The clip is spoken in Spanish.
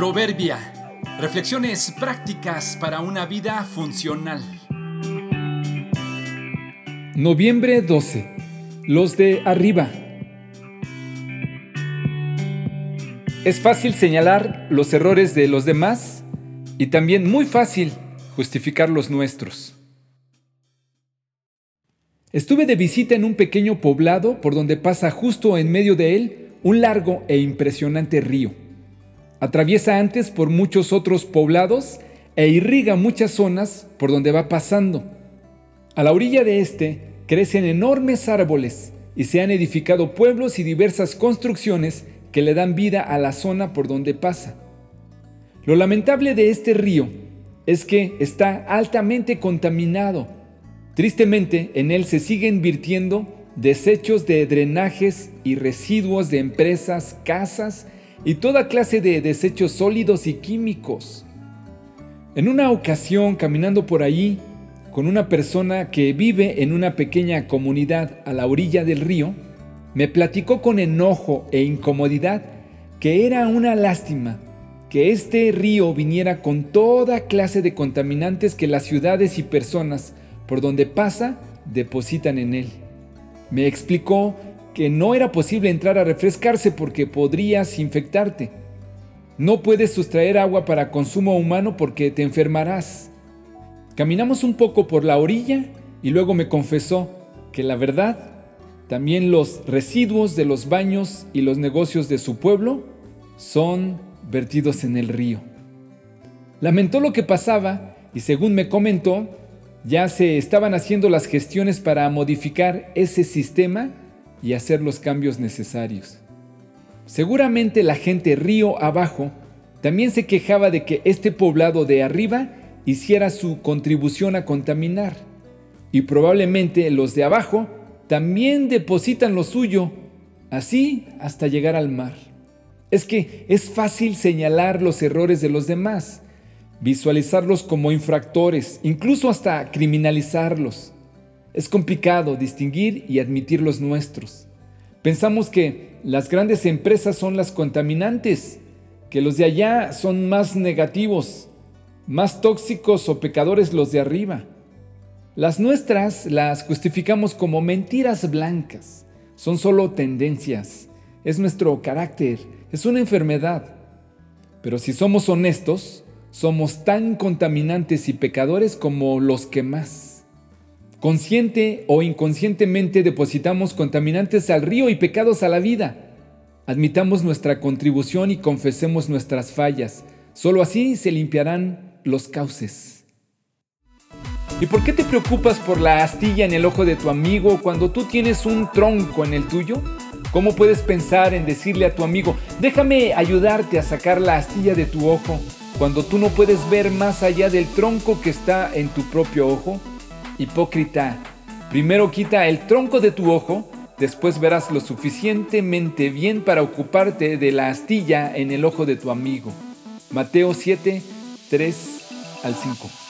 Proverbia. Reflexiones prácticas para una vida funcional. Noviembre 12. Los de arriba. Es fácil señalar los errores de los demás y también muy fácil justificar los nuestros. Estuve de visita en un pequeño poblado por donde pasa justo en medio de él un largo e impresionante río. Atraviesa antes por muchos otros poblados e irriga muchas zonas por donde va pasando. A la orilla de este crecen enormes árboles y se han edificado pueblos y diversas construcciones que le dan vida a la zona por donde pasa. Lo lamentable de este río es que está altamente contaminado. Tristemente, en él se siguen virtiendo desechos de drenajes y residuos de empresas, casas y toda clase de desechos sólidos y químicos. En una ocasión, caminando por allí, con una persona que vive en una pequeña comunidad a la orilla del río, me platicó con enojo e incomodidad que era una lástima que este río viniera con toda clase de contaminantes que las ciudades y personas por donde pasa depositan en él. Me explicó que no era posible entrar a refrescarse porque podrías infectarte. No puedes sustraer agua para consumo humano porque te enfermarás. Caminamos un poco por la orilla y luego me confesó que la verdad, también los residuos de los baños y los negocios de su pueblo son vertidos en el río. Lamentó lo que pasaba y según me comentó, ya se estaban haciendo las gestiones para modificar ese sistema y hacer los cambios necesarios. Seguramente la gente río abajo también se quejaba de que este poblado de arriba hiciera su contribución a contaminar. Y probablemente los de abajo también depositan lo suyo, así hasta llegar al mar. Es que es fácil señalar los errores de los demás, visualizarlos como infractores, incluso hasta criminalizarlos. Es complicado distinguir y admitir los nuestros. Pensamos que las grandes empresas son las contaminantes, que los de allá son más negativos, más tóxicos o pecadores los de arriba. Las nuestras las justificamos como mentiras blancas. Son solo tendencias. Es nuestro carácter. Es una enfermedad. Pero si somos honestos, somos tan contaminantes y pecadores como los que más. Consciente o inconscientemente depositamos contaminantes al río y pecados a la vida. Admitamos nuestra contribución y confesemos nuestras fallas. Solo así se limpiarán los cauces. ¿Y por qué te preocupas por la astilla en el ojo de tu amigo cuando tú tienes un tronco en el tuyo? ¿Cómo puedes pensar en decirle a tu amigo, déjame ayudarte a sacar la astilla de tu ojo, cuando tú no puedes ver más allá del tronco que está en tu propio ojo? Hipócrita, primero quita el tronco de tu ojo, después verás lo suficientemente bien para ocuparte de la astilla en el ojo de tu amigo. Mateo 7, 3 al 5.